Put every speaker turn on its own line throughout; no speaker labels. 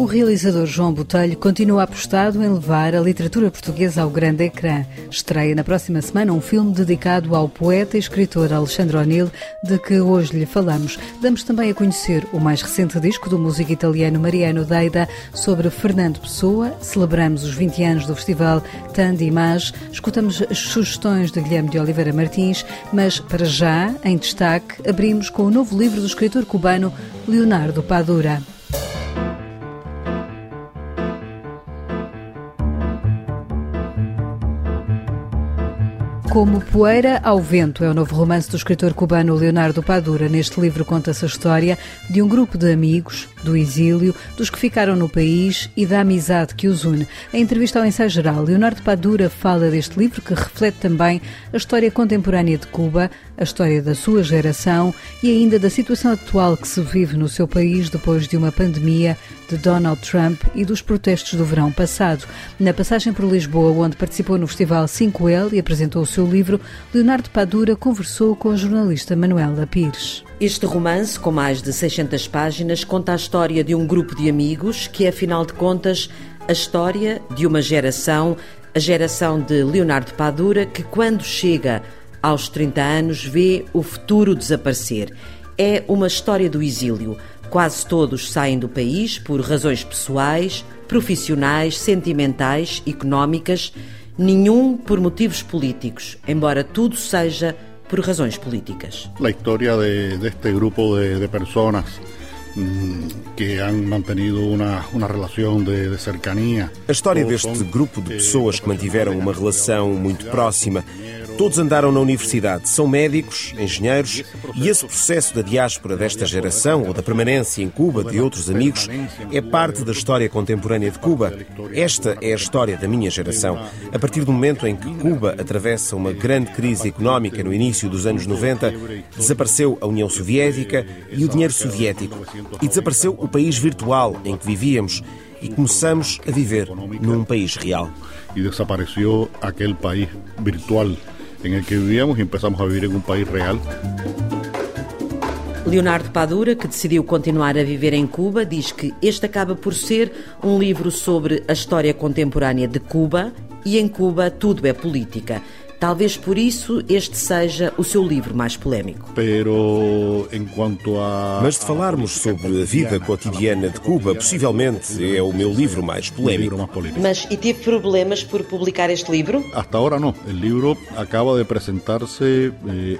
O realizador João Botelho continua apostado em levar a literatura portuguesa ao grande ecrã. Estreia na próxima semana um filme dedicado ao poeta e escritor Alexandre O'Neill, de que hoje lhe falamos. Damos também a conhecer o mais recente disco do músico italiano Mariano Deida sobre Fernando Pessoa. Celebramos os 20 anos do festival Tande Image. Escutamos as sugestões de Guilherme de Oliveira Martins, mas para já, em destaque, abrimos com o novo livro do escritor cubano Leonardo Padura. Como Poeira ao Vento é o novo romance do escritor cubano Leonardo Padura. Neste livro conta-se a história de um grupo de amigos, do exílio, dos que ficaram no país e da amizade que os une. Em entrevista ao Ensaio Geral, Leonardo Padura fala deste livro que reflete também a história contemporânea de Cuba, a história da sua geração e ainda da situação atual que se vive no seu país depois de uma pandemia de Donald Trump e dos protestos do verão passado. Na passagem por Lisboa, onde participou no Festival 5L e apresentou o seu livro, Leonardo Padura conversou com a jornalista Manuela Pires.
Este romance, com mais de 600 páginas, conta a história de um grupo de amigos que, afinal de contas, a história de uma geração, a geração de Leonardo Padura, que quando chega aos 30 anos vê o futuro desaparecer. É uma história do exílio. Quase todos saem do país por razões pessoais, profissionais, sentimentais, económicas, nenhum por motivos políticos, embora tudo seja por razões políticas.
A história de, deste grupo de, de pessoas mm, que han mantenido uma, uma relação de, de cercania.
A história deste grupo de pessoas que mantiveram uma relação muito próxima Todos andaram na universidade, são médicos, engenheiros, e esse processo da diáspora desta geração ou da permanência em Cuba de outros amigos é parte da história contemporânea de Cuba. Esta é a história da minha geração. A partir do momento em que Cuba atravessa uma grande crise económica no início dos anos 90, desapareceu a União Soviética e o dinheiro soviético. E desapareceu o país virtual em que vivíamos e começamos a viver num país real.
E desapareceu aquele país virtual en el que vivíamos y empezamos a vivir en un país real.
Leonardo Padura, que decidiu continuar a viver em Cuba, diz que este acaba por ser um livro sobre a história contemporânea de Cuba e em Cuba tudo é política. Talvez por isso este seja o seu livro mais polémico.
Mas de falarmos sobre a vida cotidiana de Cuba, possivelmente é o meu livro mais polémico.
Mas e teve problemas por publicar este livro?
Hasta agora não. O livro acaba de apresentar-se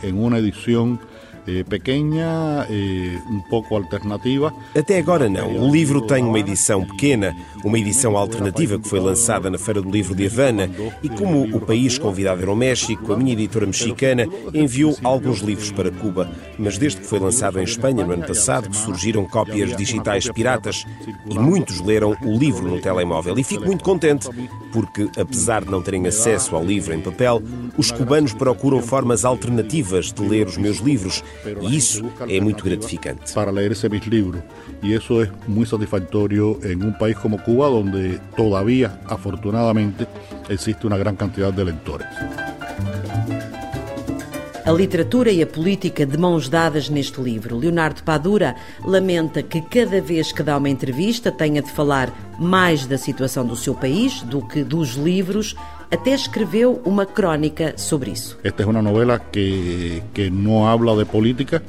eh, em uma edição eh, pequena, eh, um pouco alternativa.
Até agora não. O livro tem uma edição pequena, uma edição alternativa que foi lançada na Feira do Livro de Havana e como o país convidado era o México, a minha editora mexicana enviou alguns livros para Cuba. Mas desde que foi lançado em Espanha no ano passado surgiram cópias digitais piratas e muitos leram o livro no telemóvel. E fico muito contente porque, apesar de não terem acesso ao livro em papel, os cubanos procuram formas alternativas de ler os meus livros e isso é muito gratificante.
Para ler esse livro. E isso é muito satisfatório em um país como Cuba, onde todavía, afortunadamente, existe uma grande quantidade de leitores.
A literatura e a política de mãos dadas neste livro. Leonardo Padura lamenta que cada vez que dá uma entrevista tenha de falar mais da situação do seu país do que dos livros. Até escreveu uma crónica sobre isso.
Esta é uma novela que, que não habla de política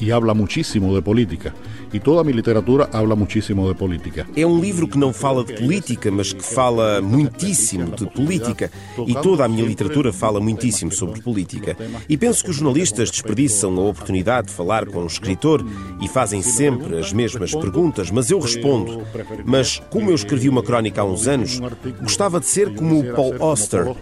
e habla muchísimo de política. E toda a minha literatura habla muchísimo de política.
É um livro que não fala de política, mas que fala muitíssimo de política. E toda a minha literatura fala muitíssimo sobre política. E penso que os jornalistas desperdiçam a oportunidade de falar com um escritor e fazem sempre as mesmas perguntas, mas eu respondo. Mas como eu escrevi uma crónica há uns anos, gostava de ser como o Paul Auster,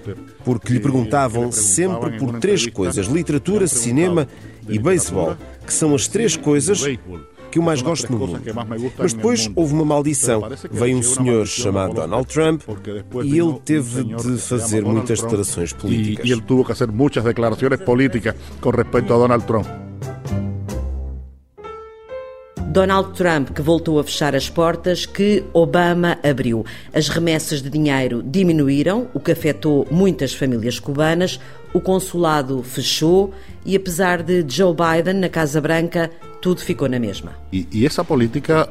porque lhe perguntavam sempre por três coisas: literatura, cinema e beisebol, que são as três coisas que eu mais gosto no mundo. Mas depois houve uma maldição. Veio um senhor chamado Donald Trump e ele teve de fazer muitas declarações políticas.
E ele teve que fazer muitas declarações políticas com respeito a Donald Trump.
Donald Trump, que voltou a fechar as portas que Obama abriu. As remessas de dinheiro diminuíram, o que afetou muitas famílias cubanas. O consulado fechou e, apesar de Joe Biden na Casa Branca tudo ficou na mesma.
E, e essa política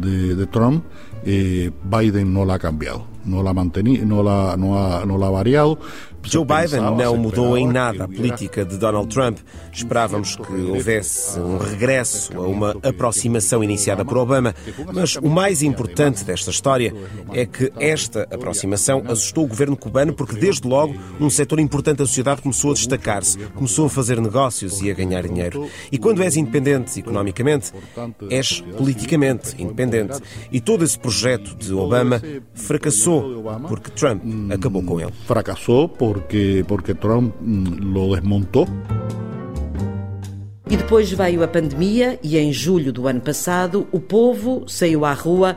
de, de Trump, eh, Biden não la ha cambiado, não la, manteni, não ha variado,
Joe Biden não mudou em nada a política de Donald Trump. Esperávamos que houvesse um regresso a uma aproximação iniciada por Obama, mas o mais importante desta história é que esta aproximação assustou o governo cubano porque, desde logo, um setor importante da sociedade começou a destacar-se, começou a fazer negócios e a ganhar dinheiro. E quando és independente economicamente, és politicamente independente. E todo esse projeto de Obama fracassou porque Trump acabou com ele.
Fracassou por porque, porque Trump mm, lo desmontou.
E depois veio a pandemia e em julho do ano passado o povo saiu à rua.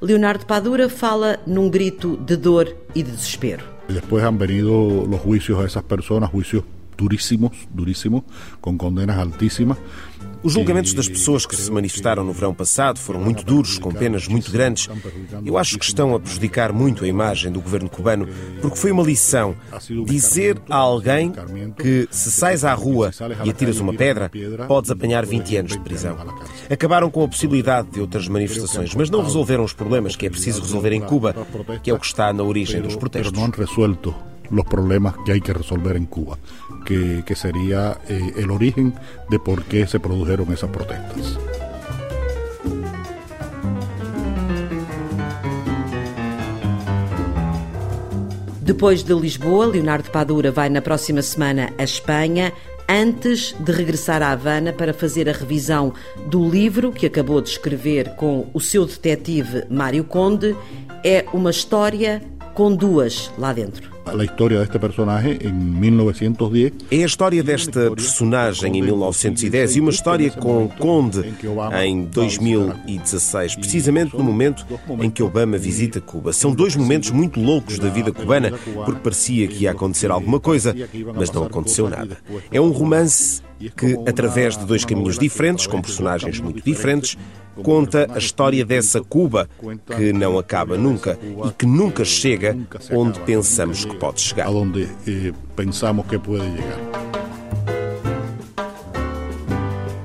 Leonardo Padura fala num grito de dor e de desespero.
Depois han venido los juicios a essas pessoas, juicios duríssimos, duríssimos, com condenas altíssimas.
Os julgamentos das pessoas que se manifestaram no verão passado foram muito duros, com penas muito grandes. Eu acho que estão a prejudicar muito a imagem do governo cubano, porque foi uma lição dizer a alguém que se sais à rua e atiras uma pedra, podes apanhar 20 anos de prisão. Acabaram com a possibilidade de outras manifestações, mas não resolveram os problemas que é preciso resolver em Cuba, que é o que está na origem dos protestos
los problemas que hay que resolver en Cuba, que, que sería eh, el origen de por qué se produjeron esas protestas.
Depois de Lisboa, Leonardo Padura vai na próxima semana a Espanha, antes de regressar à Havana para fazer a revisão do livro que acabou de escrever com o seu detetive Mário Conde. É uma história com duas lá dentro.
A história deste personagem em 1910.
É a história desta personagem em 1910 e uma história com Conde em 2016, precisamente no momento em que Obama visita Cuba. São dois momentos muito loucos da vida cubana, porque parecia que ia acontecer alguma coisa, mas não aconteceu nada. É um romance que, através de dois caminhos diferentes, com personagens muito diferentes, conta a história dessa Cuba que não acaba nunca e que nunca chega onde pensamos que pode chegar.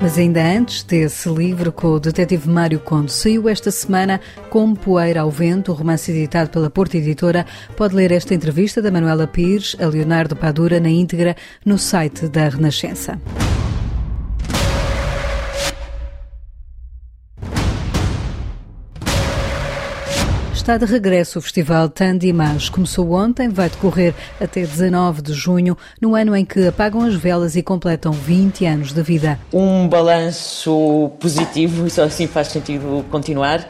Mas ainda antes desse livro com o detetive Mário Conde, saiu esta semana Como Poeira ao Vento, o romance editado pela Porta Editora. Pode ler esta entrevista da Manuela Pires a Leonardo Padura na íntegra no site da Renascença. Está de regresso o Festival Tandimás. Começou ontem, vai decorrer até 19 de junho, no ano em que apagam as velas e completam 20 anos de vida.
Um balanço positivo, só assim faz sentido continuar.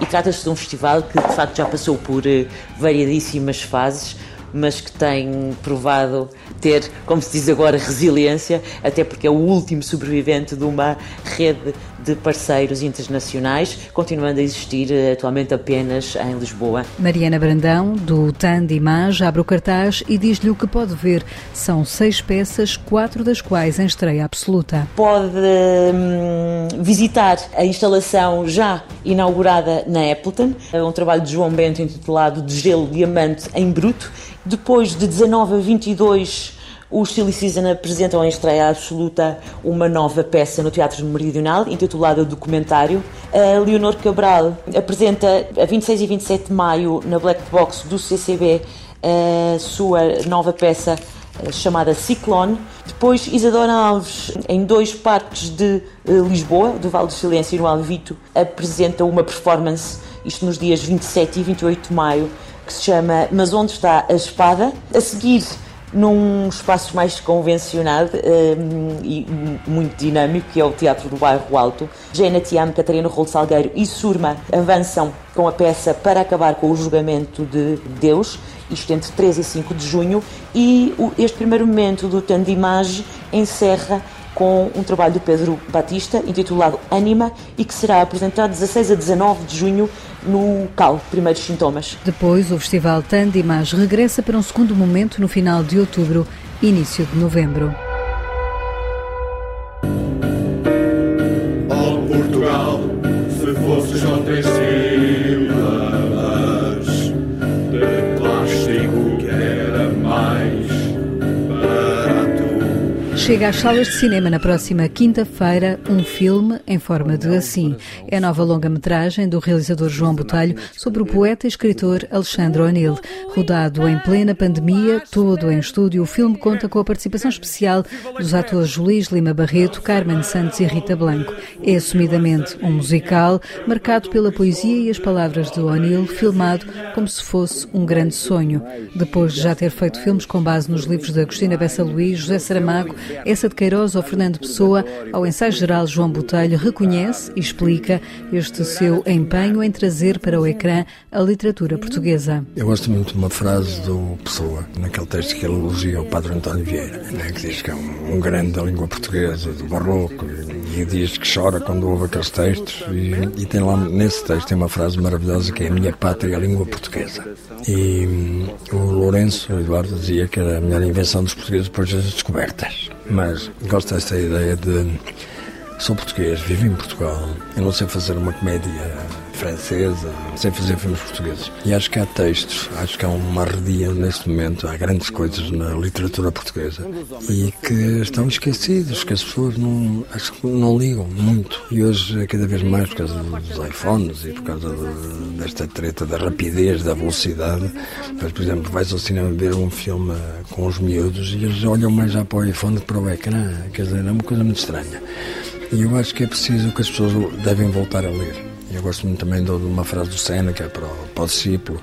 E trata-se de um festival que de facto já passou por eh, variadíssimas fases, mas que tem provado ter, como se diz agora, resiliência, até porque é o último sobrevivente de uma rede de parceiros internacionais, continuando a existir eh, atualmente apenas em Lisboa.
Mariana Brandão, do TAN de Image, abre o cartaz e diz-lhe o que pode ver. São seis peças, quatro das quais em estreia absoluta.
Pode hum, visitar a instalação já inaugurada na Appleton, é um trabalho de João Bento intitulado De Gelo Diamante em Bruto. Depois de 19 a 22 os Silly Season apresentam em estreia absoluta uma nova peça no Teatro Meridional, intitulada Documentário. A Leonor Cabral apresenta a 26 e 27 de maio na Black Box do CCB a sua nova peça eh, chamada Ciclone. Depois, Isadora Alves, em dois parques de eh, Lisboa, do Vale do Silêncio e no Alvito, apresenta uma performance, isto nos dias 27 e 28 de maio, que se chama Mas Onde Está a Espada? A seguir, num espaço mais convencionado um, e muito dinâmico, que é o Teatro do Bairro Alto. Jena Tiam, Catarina Rolo Salgueiro e Surma avançam com a peça para acabar com o julgamento de Deus, isto entre 3 e 5 de junho, e este primeiro momento do Tandimage encerra com um trabalho do Pedro Batista intitulado Anima e que será apresentado 16 a 19 de junho no CAL, Primeiros Sintomas.
Depois, o Festival Tandimas regressa para um segundo momento no final de outubro, início de novembro. Chega às salas de cinema na próxima quinta-feira um filme em forma de assim. É a nova longa-metragem do realizador João Botelho sobre o poeta e escritor Alexandre O'Neill. Rodado em plena pandemia, todo em estúdio, o filme conta com a participação especial dos atores Luís Lima Barreto, Carmen Santos e Rita Blanco. É assumidamente um musical, marcado pela poesia e as palavras de O'Neill, filmado como se fosse um grande sonho. Depois de já ter feito filmes com base nos livros de Agostina Bessa Luís, José Saramago, essa de Queiroz ou Fernando Pessoa, ao ensaio geral João Botelho reconhece e explica este seu empenho em trazer para o ecrã a literatura portuguesa.
Eu gosto muito de uma frase do Pessoa, naquele texto que ele elogia o Padre António Vieira, né, que diz que é um, um grande da língua portuguesa, do barroco, e diz que chora quando ouve aqueles textos. E, e tem lá nesse texto tem uma frase maravilhosa que é a minha pátria, a língua portuguesa. E hum, o Lourenço, o Eduardo, dizia que era a melhor invenção dos portugueses depois das descobertas. Mas gosto desta ideia de sou português, vivo em Portugal, eu não sei fazer uma comédia francesa, sem fazer filmes portugueses. E acho que há textos, acho que há uma arredia neste momento, há grandes coisas na literatura portuguesa e que estão esquecidos, que as pessoas não, acho que não ligam muito. E hoje, é cada vez mais, por causa dos iPhones e por causa de, desta treta da rapidez, da velocidade, mas, por exemplo, vais ao cinema ver um filme com os miúdos e eles olham mais já para o iPhone que para o ecrã. Quer dizer, é uma coisa muito estranha. E eu acho que é preciso que as pessoas devem voltar a ler. Eu gosto muito também de uma frase do Seneca para o, para o discípulo,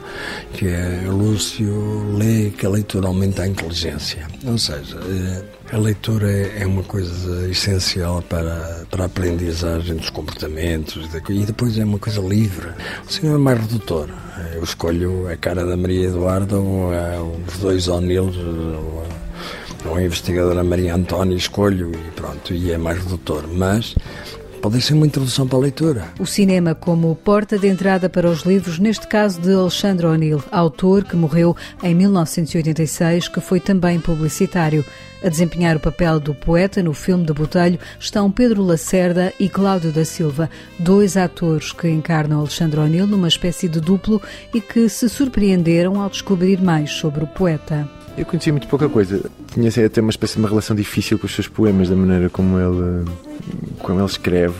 que é Lúcio lê que a leitura aumenta a inteligência. Ou seja, eh, a leitura é uma coisa essencial para, para a aprendizagem dos comportamentos e depois é uma coisa livre. O cinema é mais redutor. Eu escolho a cara da Maria Eduarda ou os dois O'Neill ou a investigadora Maria Antónia, escolho e pronto, e é mais redutor. Mas pode ser uma introdução para a leitura.
O cinema como porta de entrada para os livros, neste caso de Alexandre O'Neill, autor que morreu em 1986, que foi também publicitário. A desempenhar o papel do poeta no filme de Botelho estão Pedro Lacerda e Cláudio da Silva, dois atores que encarnam Alexandre O'Neill numa espécie de duplo e que se surpreenderam ao descobrir mais sobre o poeta.
Eu conhecia muito pouca coisa. Tinha assim, até uma espécie de uma relação difícil com os seus poemas, da maneira como ele, como ele escreve.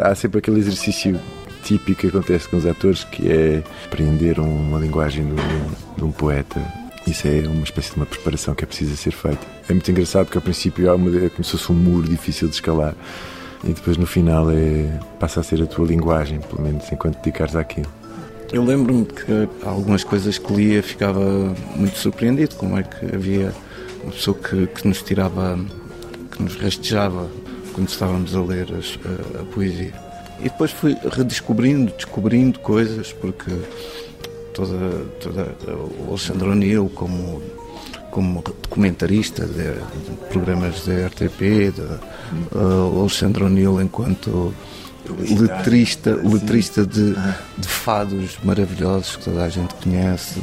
Há sempre aquele exercício típico que acontece com os atores, que é apreender uma linguagem de um, de um poeta. Isso é uma espécie de uma preparação que é precisa ser feita. É muito engraçado porque ao princípio há uma, é como se fosse um muro difícil de escalar e depois no final é, passa a ser a tua linguagem, pelo menos enquanto dedicares àquilo.
Eu lembro-me que algumas coisas que lia ficava muito surpreendido, como é que havia uma pessoa que, que nos tirava, que nos rastejava quando estávamos a ler as, a, a, poesia. E depois fui redescobrindo, descobrindo coisas, porque toda, toda o Alexandre O'Neill como como documentarista de, de programas da RTP, de, uh, Alexandre O'Neill enquanto letrista, letrista de, de fados maravilhosos que toda a gente conhece.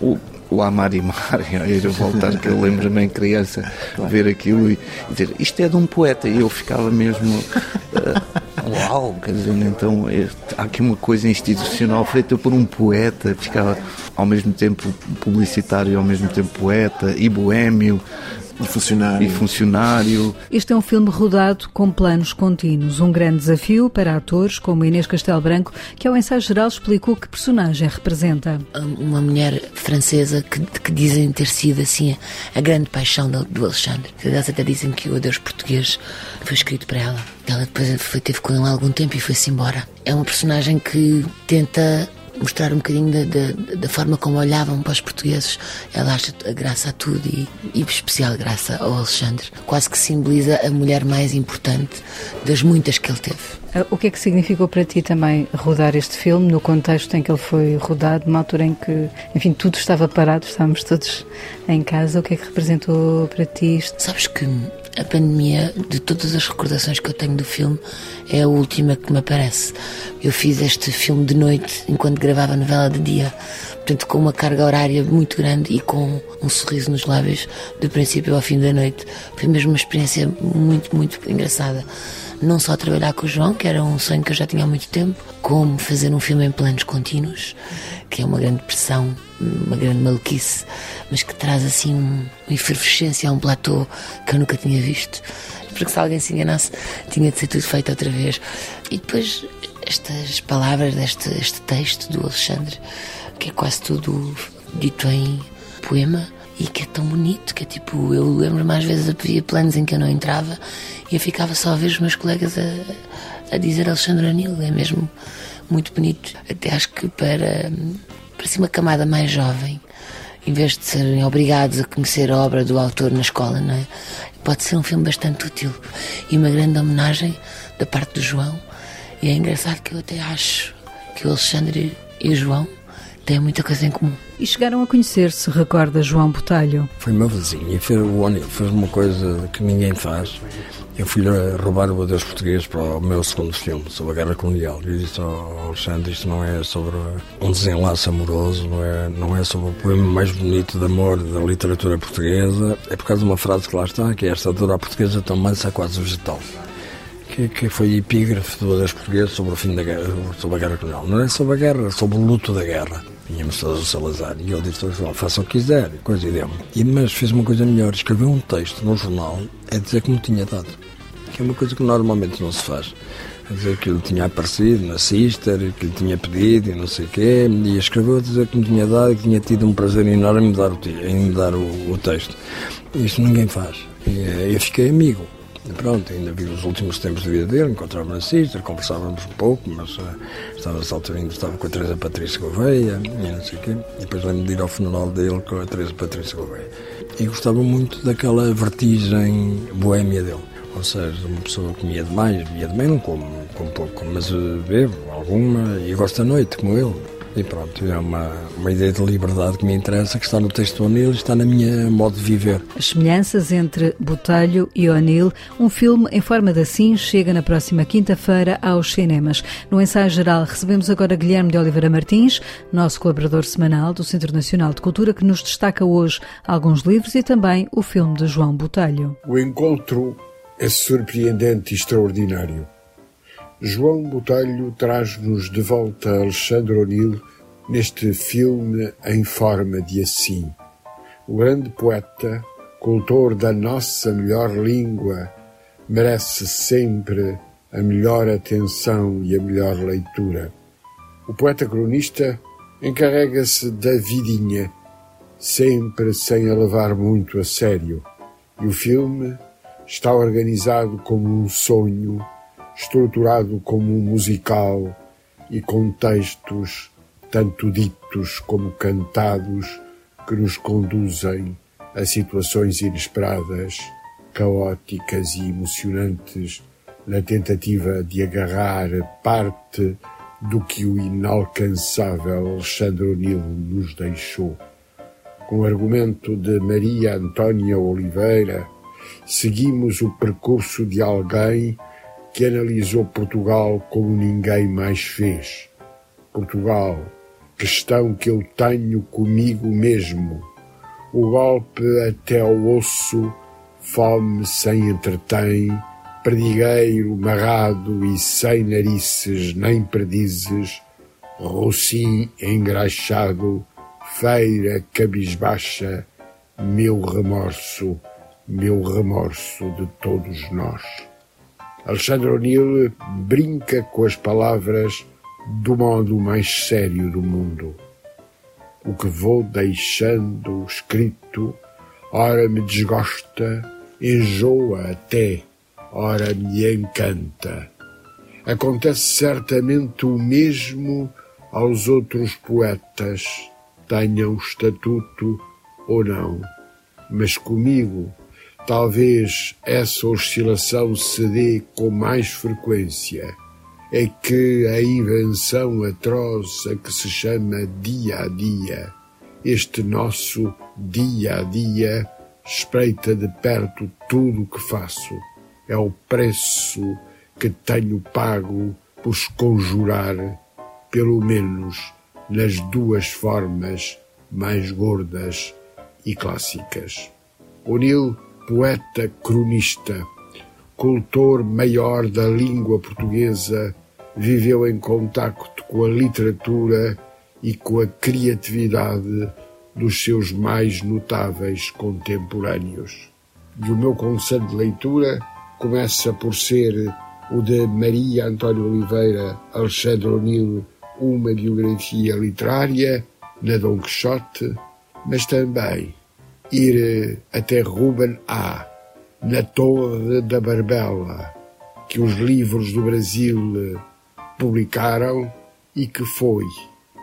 O, o Amar e Mar, a voltar, que eu lembro-me em criança ver aquilo e, e, dizer isto é de um poeta, e eu ficava mesmo. Uh, Uau, quer dizer, então é, há aqui uma coisa institucional feita por um poeta, ficava ao mesmo tempo publicitário, ao mesmo tempo poeta e boêmio,
e funcionário.
E funcionário.
Este é um filme rodado com planos contínuos. Um grande desafio para atores como Inês Castelo Branco, que ao ensaio geral explicou que personagem representa.
Uma mulher francesa que, que dizem ter sido assim a grande paixão do, do Alexandre. Eles até dizem que o adeus português foi escrito para ela. Ela depois foi, teve com ele algum tempo e foi-se embora. É uma personagem que tenta mostrar um bocadinho da, da, da, forma como olhavam para os portugueses. Ela acha a graça a tudo e, e especial graça ao Alexandre. Quase que simboliza a mulher mais importante das muitas que ele teve.
Ah, o que é que significou para ti também rodar este filme no contexto em que ele foi rodado, numa altura em que, enfim, tudo estava parado, estávamos todos em casa? O que é que representou para ti isto?
Sabes que a pandemia, de todas as recordações que eu tenho do filme, é a última que me aparece. Eu fiz este filme de noite enquanto gravava a novela de dia, portanto, com uma carga horária muito grande e com um sorriso nos lábios do princípio ao fim da noite. Foi mesmo uma experiência muito, muito engraçada. Não só trabalhar com o João, que era um sonho que eu já tinha há muito tempo, como fazer um filme em planos contínuos que é uma grande pressão, uma grande maluquice, mas que traz assim uma efervescência a um platô que eu nunca tinha visto. Porque se alguém se enganasse, tinha de ser tudo feito outra vez. E depois estas palavras deste este texto do Alexandre, que é quase tudo dito em poema e que é tão bonito, que é tipo, eu lembro mais vezes havia planos em que eu não entrava e eu ficava só a ver os meus colegas a, a dizer Alexandre Anil, é mesmo muito bonito. Até acho que para, ser uma camada mais jovem, em vez de serem obrigados a conhecer a obra do autor na escola, não é? Pode ser um filme bastante útil e uma grande homenagem da parte do João. E é engraçado que eu até acho que o Alexandre e o João têm muita coisa em comum.
E chegaram a conhecer-se, recorda João Botelho.
Foi meu vizinho e fez, fez uma coisa que ninguém faz. Eu fui roubar o Adeus Português para o meu segundo filme, sobre a Guerra Colonial. E eu disse ao Alexandre, isto não é sobre um desenlace amoroso, não é, não é sobre o poema mais bonito de amor da literatura portuguesa. É por causa de uma frase que lá está, que é esta dor portuguesa tão mansa quase vegetal. Que, que foi epígrafe do Adeus Português sobre o fim da guerra, sobre a Guerra Colonial. Não é sobre a guerra, é sobre o luto da guerra. Vinhamos todos o Salazar e ele disse: faça o que quiser, coisa e deu E, mas fez uma coisa melhor, escreveu um texto no jornal a dizer que me tinha dado que é uma coisa que normalmente não se faz. A dizer que ele tinha aparecido na Sister, que lhe tinha pedido e não sei o quê, e escreveu a dizer que me tinha dado e que tinha tido um prazer enorme em dar o, em dar o, o texto. Isto ninguém faz. E eh, eu fiquei amigo. Pronto, ainda vi os últimos tempos da vida dele, encontrava na Sister, conversávamos um pouco, mas uh, estava ainda estava com a Teresa Patrícia Gouveia e não sei o quê. E depois lembro de ir ao funeral dele com a Teresa Patrícia Gouveia. E gostava muito daquela vertigem boémia dele. Ou seja, uma pessoa comia demais, bebia demais, não como, como pouco, mas uh, bebo alguma e gosto da noite, como ele. E pronto, é uma, uma ideia de liberdade que me interessa, que está no texto do O'Neill e está na minha modo de viver.
As semelhanças entre Botelho e O'Neill, um filme em forma de assim, chega na próxima quinta-feira aos cinemas. No ensaio geral recebemos agora Guilherme de Oliveira Martins, nosso colaborador semanal do Centro Nacional de Cultura, que nos destaca hoje alguns livros e também o filme de João Botelho.
O encontro é surpreendente e extraordinário. João Botelho traz-nos de volta Alexandre O'Neill neste filme em forma de assim. O grande poeta, cultor da nossa melhor língua, merece sempre a melhor atenção e a melhor leitura. O poeta cronista encarrega-se da vidinha, sempre sem a levar muito a sério. E o filme está organizado como um sonho, estruturado como um musical e com textos tanto ditos como cantados que nos conduzem a situações inesperadas, caóticas e emocionantes na tentativa de agarrar parte do que o inalcançável Alexandre O'Neill nos deixou. Com o argumento de Maria Antônia Oliveira, seguimos o percurso de alguém que analisou Portugal como ninguém mais fez. Portugal, questão que eu tenho comigo mesmo. O golpe até ao osso, fome sem entretém, perdigueiro marrado e sem narices nem perdizes, rocim engraxado, feira cabisbaixa, meu remorso meu remorso de todos nós. Alexandre O'Neill brinca com as palavras do modo mais sério do mundo. O que vou deixando escrito, ora me desgosta, enjoa até, ora me encanta. Acontece certamente o mesmo aos outros poetas, tenham estatuto ou não, mas comigo talvez essa oscilação se dê com mais frequência, é que a invenção atroz a que se chama dia a dia, este nosso dia a dia, espreita de perto tudo o que faço. É o preço que tenho pago por conjurar, pelo menos nas duas formas mais gordas e clássicas. O'Neill poeta cronista, cultor maior da língua portuguesa, viveu em contacto com a literatura e com a criatividade dos seus mais notáveis contemporâneos. E o meu conselho de leitura começa por ser o de Maria António Oliveira Alexandre O'Neill, uma biografia literária na Dom Quixote, mas também ir até Ruben A, na Torre da Barbela, que os livros do Brasil publicaram e que foi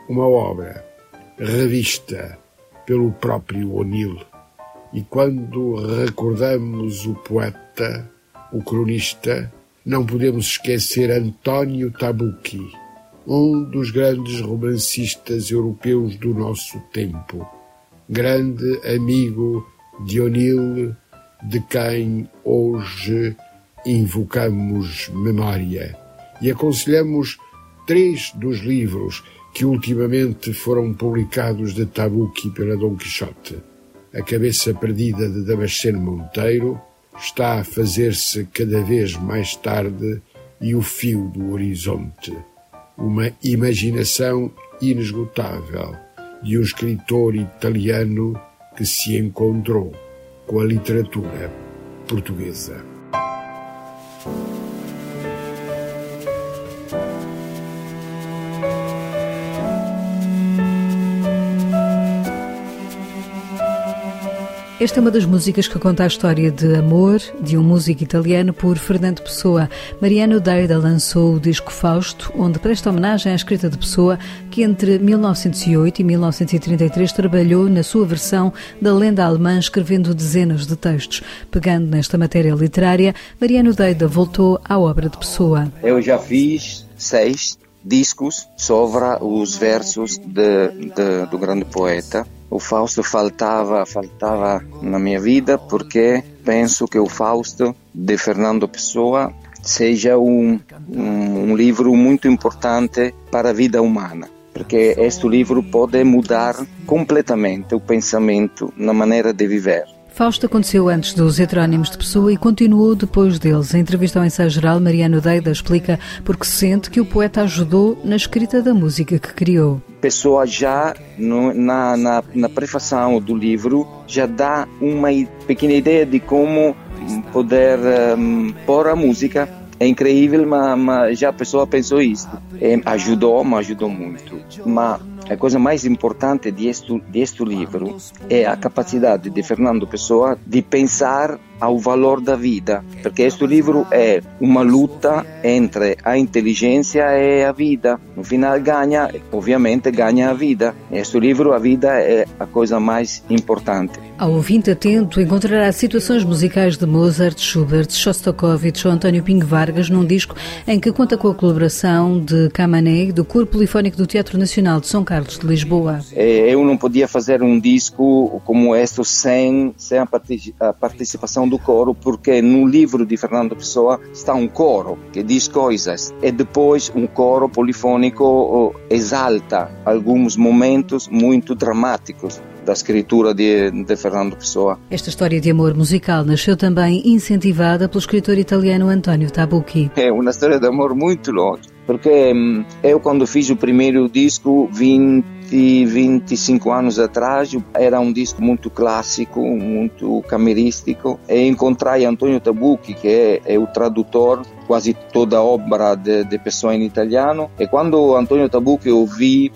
uma obra revista pelo próprio O'Neill. E quando recordamos o poeta, o cronista, não podemos esquecer António Tabucchi, um dos grandes romancistas europeus do nosso tempo, grande amigo de O'Neill, de quem hoje invocamos memória. E aconselhamos três dos livros que ultimamente foram publicados de Tabucchi pela Dom Quixote. A Cabeça Perdida de Damasceno Monteiro está a fazer-se cada vez mais tarde e o Fio do Horizonte. Uma imaginação inesgotável de um escritor italiano que se encontrou com a literatura portuguesa.
Esta é uma das músicas que conta a história de amor de um músico italiano por Fernando Pessoa. Mariano Deida lançou o disco Fausto, onde presta homenagem à escrita de Pessoa, que entre 1908 e 1933 trabalhou na sua versão da lenda alemã, escrevendo dezenas de textos. Pegando nesta matéria literária, Mariano Deida voltou à obra de Pessoa.
Eu já fiz seis discos sobre os versos de, de, do grande poeta o Fausto faltava, faltava na minha vida porque penso que o Fausto de Fernando Pessoa seja um, um, um livro muito importante para a vida humana porque este livro pode mudar completamente o pensamento na maneira de viver.
Fausto aconteceu antes dos heterónimos de Pessoa e continuou depois deles. Em entrevista ao ensaio geral, Mariano Deida explica porque sente que o poeta ajudou na escrita da música que criou.
Pessoa já no, na, na, na prefação do livro já dá uma pequena ideia de como poder um, pôr a música é incrível, mas, mas, já a pessoa pensou isso. É, ajudou, mas ajudou muito. Mas a coisa mais importante deste, deste livro é a capacidade de Fernando Pessoa de pensar ao valor da vida, porque este livro é uma luta entre a inteligência e a vida. No final ganha, obviamente ganha a vida. Este livro, a vida é a coisa mais importante.
Ao ouvinte atento, encontrará situações musicais de Mozart, Schubert, Shostakovich ou António Pinho Vargas num disco em que conta com a colaboração de Camané, do Corpo Polifónico do Teatro Nacional de São Carlos de Lisboa.
É, eu não podia fazer um disco como este sem, sem a participação do coro, porque no livro de Fernando Pessoa está um coro que diz coisas e depois um coro polifônico exalta alguns momentos muito dramáticos da escritura de, de, Fernando Pessoa.
Esta história de amor musical nasceu também incentivada pelo escritor italiano Antonio Tabucchi.
É uma história de amor muito longe, porque hum, eu quando fiz o primeiro disco, 20, 25 anos atrás, era um disco muito clássico, muito camerístico, e encontrei Antonio Tabucchi, que é, é o tradutor quase toda a obra de, de Pessoa em italiano, e quando Antonio Tabucchi ouvi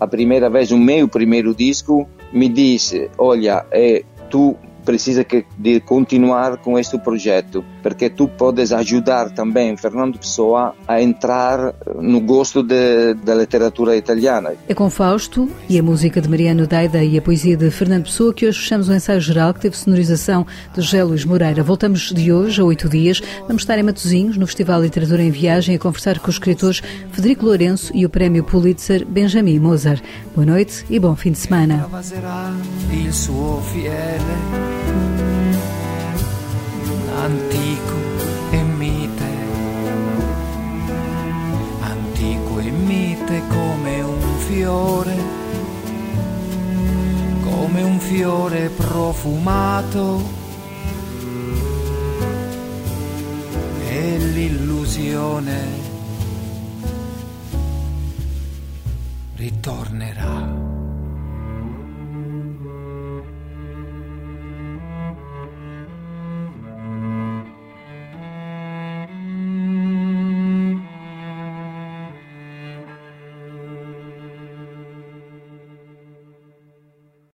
a primeira vez o meu primeiro disco, me disse: Olha, é, tu precisa que, de continuar com este projeto, porque tu podes ajudar também Fernando Pessoa a entrar no gosto de, da literatura italiana.
É com Fausto e a música de Mariano Daida e a poesia de Fernando Pessoa que hoje fechamos o ensaio geral que teve sonorização de José Luís Moreira. Voltamos de hoje a oito dias. Vamos estar em Matosinhos, no Festival Literatura em Viagem, a conversar com os escritores Federico Lourenço e o prémio Pulitzer Benjamin Mozart. Boa noite e bom fim de semana.
Antico e mite, antico e mite come un fiore, come un fiore profumato. E l'illusione ritorna tornerà.